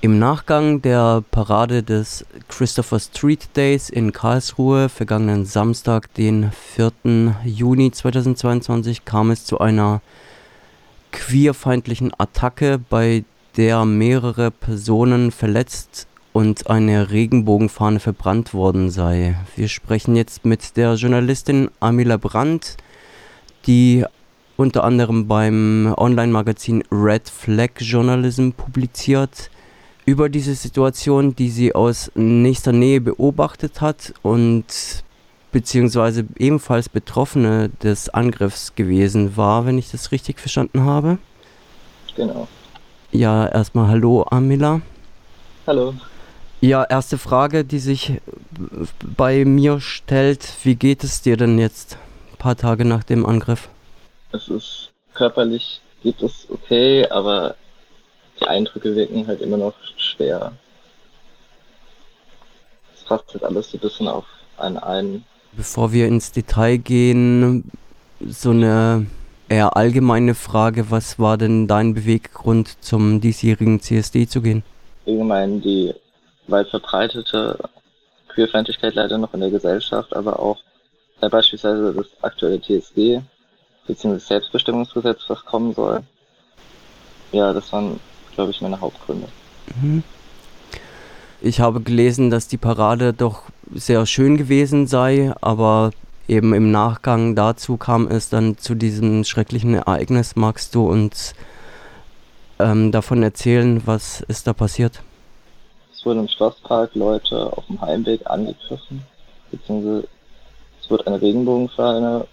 Im Nachgang der Parade des Christopher Street Days in Karlsruhe vergangenen Samstag, den 4. Juni 2022, kam es zu einer queerfeindlichen Attacke, bei der mehrere Personen verletzt und eine Regenbogenfahne verbrannt worden sei. Wir sprechen jetzt mit der Journalistin Amila Brandt, die unter anderem beim Online-Magazin Red Flag Journalism publiziert über diese Situation, die sie aus nächster Nähe beobachtet hat und beziehungsweise ebenfalls Betroffene des Angriffs gewesen war, wenn ich das richtig verstanden habe. Genau. Ja, erstmal hallo Amila. Hallo. Ja, erste Frage, die sich bei mir stellt, wie geht es dir denn jetzt, ein paar Tage nach dem Angriff? Es ist körperlich geht es okay, aber die Eindrücke wirken halt immer noch schwer. Es fasst halt alles so ein bisschen auf einen ein. Bevor wir ins Detail gehen, so eine eher allgemeine Frage, was war denn dein Beweggrund, zum diesjährigen CSD zu gehen? Allgemein die weit verbreitete Queerfeindlichkeit leider noch in der Gesellschaft, aber auch äh, beispielsweise das aktuelle TSG bzw. Selbstbestimmungsgesetz, was kommen soll. Ja, das waren glaube ich, meine Hauptgründe. Mhm. Ich habe gelesen, dass die Parade doch sehr schön gewesen sei, aber eben im Nachgang dazu kam es dann zu diesem schrecklichen Ereignis. Magst du uns ähm, davon erzählen, was ist da passiert? Es wurden im Schlosspark Leute auf dem Heimweg angegriffen, beziehungsweise es wurde eine Regenbogenfahne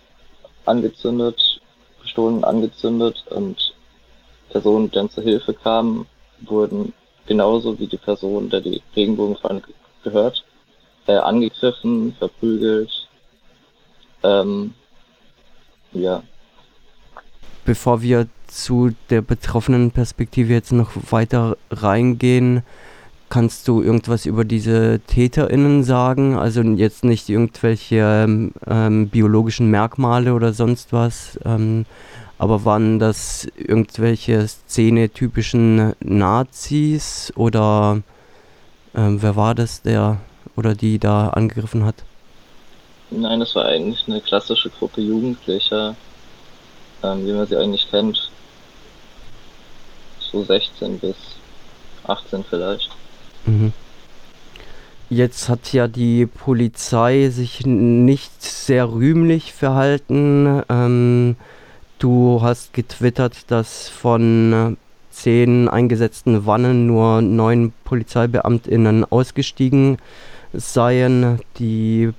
angezündet, gestohlen angezündet und Personen, die dann zur Hilfe kamen, wurden genauso wie die Person, der die Regenbogenfahne gehört, äh, angegriffen, verprügelt. Ähm, ja. Bevor wir zu der betroffenen Perspektive jetzt noch weiter reingehen, kannst du irgendwas über diese TäterInnen sagen? Also jetzt nicht irgendwelche ähm, biologischen Merkmale oder sonst was, ähm, aber waren das irgendwelche Szene-typischen Nazis oder ähm, wer war das, der oder die da angegriffen hat? Nein, das war eigentlich eine klassische Gruppe Jugendlicher, ähm, wie man sie eigentlich kennt. So 16 bis 18 vielleicht. Mhm. Jetzt hat ja die Polizei sich nicht sehr rühmlich verhalten. Ähm, Du hast getwittert, dass von äh, zehn eingesetzten Wannen nur neun PolizeibeamtInnen ausgestiegen seien. Die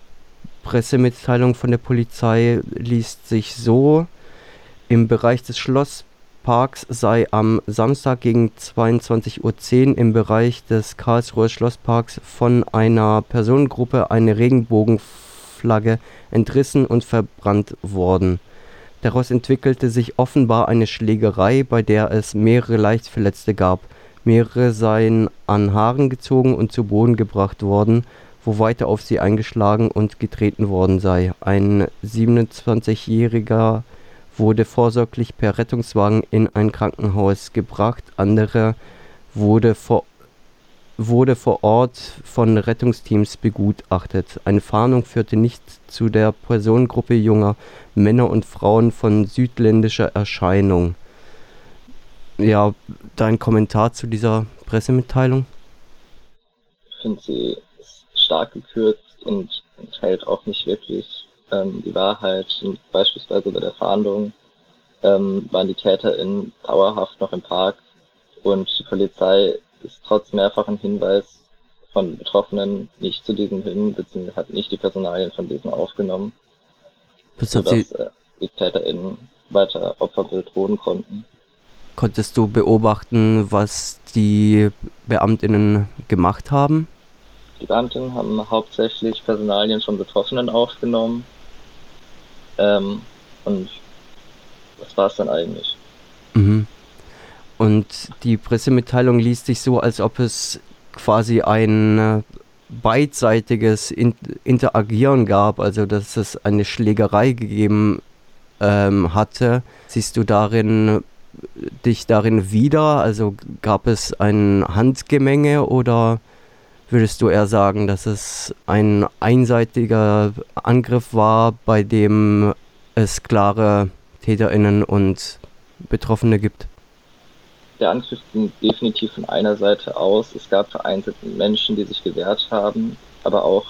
Pressemitteilung von der Polizei liest sich so: Im Bereich des Schlossparks sei am Samstag gegen 22.10 Uhr im Bereich des Karlsruher Schlossparks von einer Personengruppe eine Regenbogenflagge entrissen und verbrannt worden. Daraus entwickelte sich offenbar eine Schlägerei, bei der es mehrere Leichtverletzte gab. Mehrere seien an Haaren gezogen und zu Boden gebracht worden, wo weiter auf sie eingeschlagen und getreten worden sei. Ein 27-Jähriger wurde vorsorglich per Rettungswagen in ein Krankenhaus gebracht, andere wurde vor wurde vor Ort von Rettungsteams begutachtet. Eine Fahndung führte nicht zu der Personengruppe junger Männer und Frauen von südländischer Erscheinung. Ja, dein Kommentar zu dieser Pressemitteilung? Ich finde sie stark gekürzt und enthält auch nicht wirklich ähm, die Wahrheit. Und beispielsweise bei der Fahndung ähm, waren die TäterInnen dauerhaft noch im Park und die Polizei ist trotz mehrfachen Hinweis von Betroffenen nicht zu diesem hin, beziehungsweise hat nicht die Personalien von diesen aufgenommen, das sodass äh, die TäterInnen weiter Opfer bedrohen konnten. Konntest du beobachten, was die BeamtInnen gemacht haben? Die Beamtinnen haben hauptsächlich Personalien von Betroffenen aufgenommen. Ähm, und das war es dann eigentlich. Mhm. Und die Pressemitteilung liest sich so, als ob es quasi ein äh, beidseitiges Interagieren gab, also dass es eine Schlägerei gegeben ähm, hatte. Siehst du darin dich darin wieder? Also gab es ein Handgemenge oder würdest du eher sagen, dass es ein einseitiger Angriff war, bei dem es klare Täterinnen und Betroffene gibt? Der Angriff ging definitiv von einer Seite aus. Es gab vereinzelte Menschen, die sich gewehrt haben, aber auch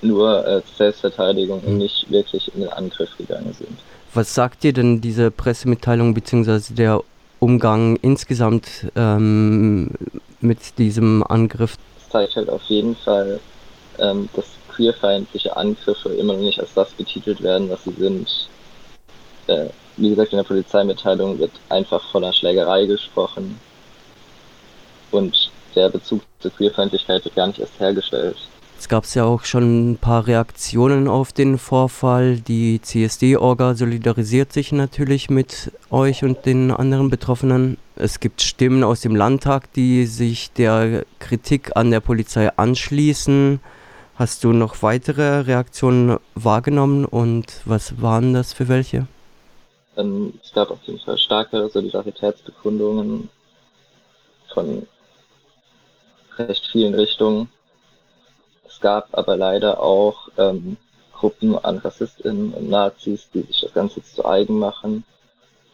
nur äh, Selbstverteidigung und mhm. nicht wirklich in den Angriff gegangen sind. Was sagt dir denn diese Pressemitteilung bzw. der Umgang insgesamt ähm, mit diesem Angriff? Es zeigt halt auf jeden Fall, ähm, dass queerfeindliche Angriffe immer noch nicht als das betitelt werden, was sie sind. Äh, wie gesagt, in der Polizeimitteilung wird einfach von einer Schlägerei gesprochen und der Bezug zur Queerfeindlichkeit wird gar nicht erst hergestellt. Es gab ja auch schon ein paar Reaktionen auf den Vorfall. Die CSD-Orga solidarisiert sich natürlich mit euch und den anderen Betroffenen. Es gibt Stimmen aus dem Landtag, die sich der Kritik an der Polizei anschließen. Hast du noch weitere Reaktionen wahrgenommen und was waren das für welche? Ähm, es gab auf jeden Fall starke Solidaritätsbekundungen von recht vielen Richtungen. Es gab aber leider auch ähm, Gruppen an RassistInnen und Nazis, die sich das Ganze zu eigen machen,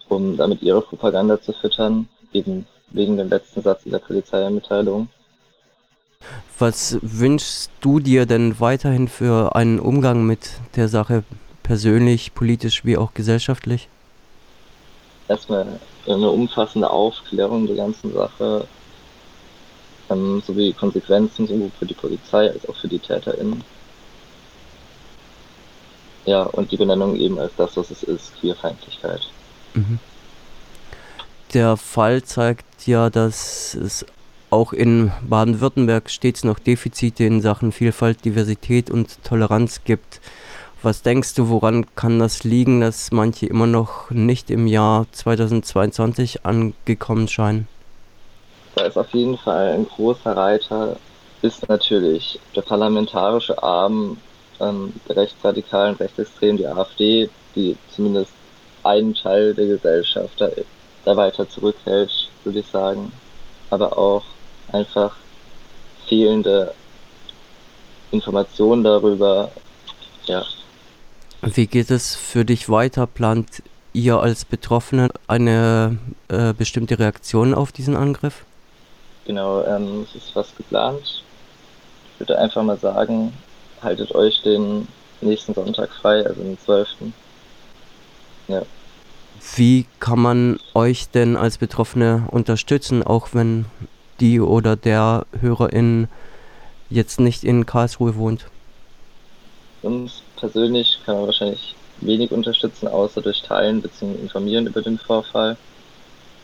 um damit ihre Propaganda zu füttern, eben wegen dem letzten Satz in der Polizeimitteilung. Was wünschst du dir denn weiterhin für einen Umgang mit der Sache, persönlich, politisch wie auch gesellschaftlich? Erstmal eine umfassende Aufklärung der ganzen Sache, ähm, sowie Konsequenzen sowohl für die Polizei als auch für die TäterInnen. Ja, und die Benennung eben als das, was es ist, Queerfeindlichkeit. Mhm. Der Fall zeigt ja, dass es auch in Baden-Württemberg stets noch Defizite in Sachen Vielfalt, Diversität und Toleranz gibt. Was denkst du, woran kann das liegen, dass manche immer noch nicht im Jahr 2022 angekommen scheinen? Da ist auf jeden Fall ein großer Reiter, ist natürlich der parlamentarische Arm ähm, der rechtsradikalen, rechtsextremen, die AfD, die zumindest einen Teil der Gesellschaft da, da weiter zurückhält, würde ich sagen. Aber auch einfach fehlende Informationen darüber, ja. Wie geht es für dich weiter? Plant ihr als Betroffene eine äh, bestimmte Reaktion auf diesen Angriff? Genau, ähm, es ist was geplant. Ich würde einfach mal sagen, haltet euch den nächsten Sonntag frei, also den 12. Ja. Wie kann man euch denn als Betroffene unterstützen, auch wenn die oder der Hörerin jetzt nicht in Karlsruhe wohnt? Uns persönlich kann man wahrscheinlich wenig unterstützen, außer durch Teilen bzw. informieren über den Vorfall.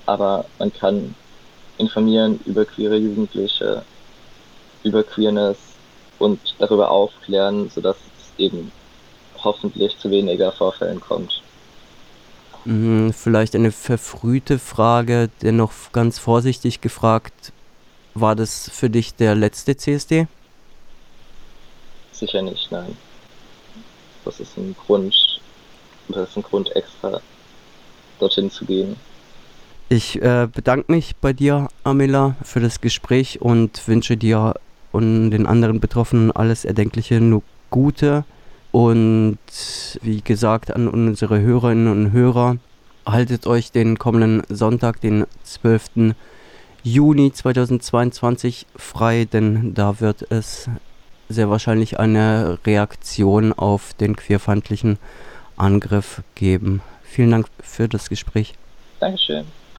Aber man kann informieren über queere Jugendliche, über Queerness und darüber aufklären, sodass es eben hoffentlich zu weniger Vorfällen kommt. Mhm, vielleicht eine verfrühte Frage, dennoch ganz vorsichtig gefragt. War das für dich der letzte CSD? Sicher nicht, nein. Das ist ein Grund, das ist ein Grund extra dorthin zu gehen. Ich äh, bedanke mich bei dir, Amela, für das Gespräch und wünsche dir und den anderen Betroffenen alles Erdenkliche, nur Gute. Und wie gesagt, an unsere Hörerinnen und Hörer, haltet euch den kommenden Sonntag, den 12. Juni 2022 frei, denn da wird es sehr wahrscheinlich eine Reaktion auf den queerfeindlichen Angriff geben. Vielen Dank für das Gespräch. Dankeschön.